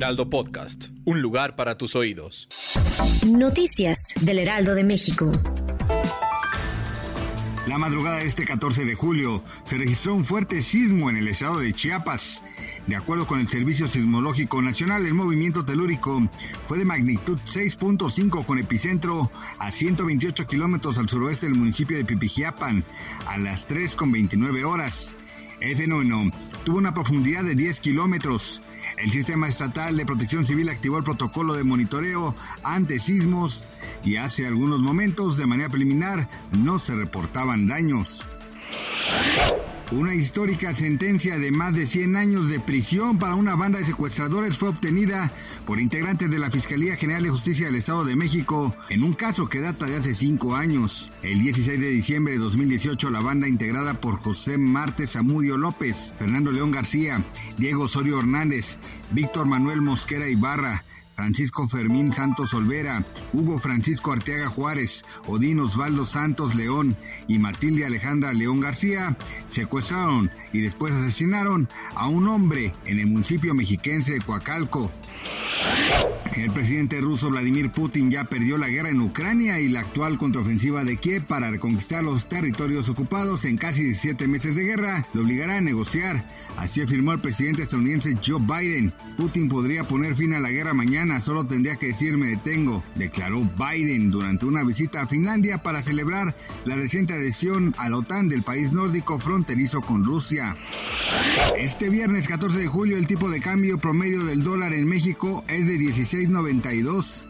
Heraldo Podcast, un lugar para tus oídos. Noticias del Heraldo de México. La madrugada de este 14 de julio se registró un fuerte sismo en el estado de Chiapas. De acuerdo con el Servicio Sismológico Nacional, el movimiento telúrico fue de magnitud 6.5 con epicentro a 128 kilómetros al suroeste del municipio de Pipijiapan a las 3.29 horas. El fenómeno tuvo una profundidad de 10 kilómetros. El Sistema Estatal de Protección Civil activó el protocolo de monitoreo ante sismos y hace algunos momentos, de manera preliminar, no se reportaban daños. Una histórica sentencia de más de 100 años de prisión para una banda de secuestradores fue obtenida por integrantes de la Fiscalía General de Justicia del Estado de México en un caso que data de hace cinco años. El 16 de diciembre de 2018, la banda integrada por José Martes Zamudio López, Fernando León García, Diego Osorio Hernández, Víctor Manuel Mosquera Ibarra, Francisco Fermín Santos Olvera, Hugo Francisco Arteaga Juárez, Odín Osvaldo Santos León y Matilde Alejandra León García secuestraron y después asesinaron a un hombre en el municipio mexiquense de Coacalco. El presidente ruso Vladimir Putin ya perdió la guerra en Ucrania y la actual contraofensiva de Kiev para reconquistar los territorios ocupados en casi 17 meses de guerra lo obligará a negociar. Así afirmó el presidente estadounidense Joe Biden. Putin podría poner fin a la guerra mañana, solo tendría que decir me detengo, declaró Biden durante una visita a Finlandia para celebrar la reciente adhesión a la OTAN del país nórdico fronterizo con Rusia. Este viernes 14 de julio el tipo de cambio promedio del dólar en México es de 16.92.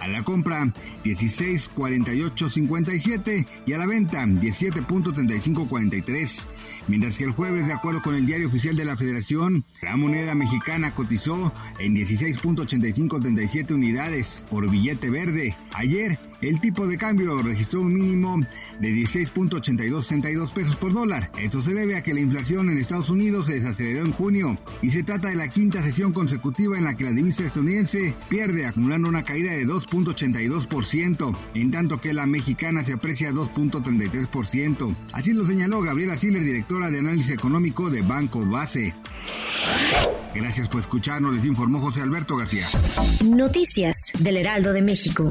A la compra 16.4857 y a la venta 17.3543. Mientras que el jueves, de acuerdo con el diario oficial de la Federación, la moneda mexicana cotizó en 16.8537 unidades por billete verde. Ayer el tipo de cambio registró un mínimo de 16.8262 pesos por dólar. Esto se debe a que la inflación en Estados Unidos se desaceleró en junio y se trata de la quinta sesión consecutiva en la que la divisa estadounidense pierde acumulando una caída de 2.82%, en tanto que la mexicana se aprecia 2.33%. Así lo señaló Gabriela Siller, directora de análisis económico de Banco Base. Gracias por escucharnos, les informó José Alberto García. Noticias del Heraldo de México.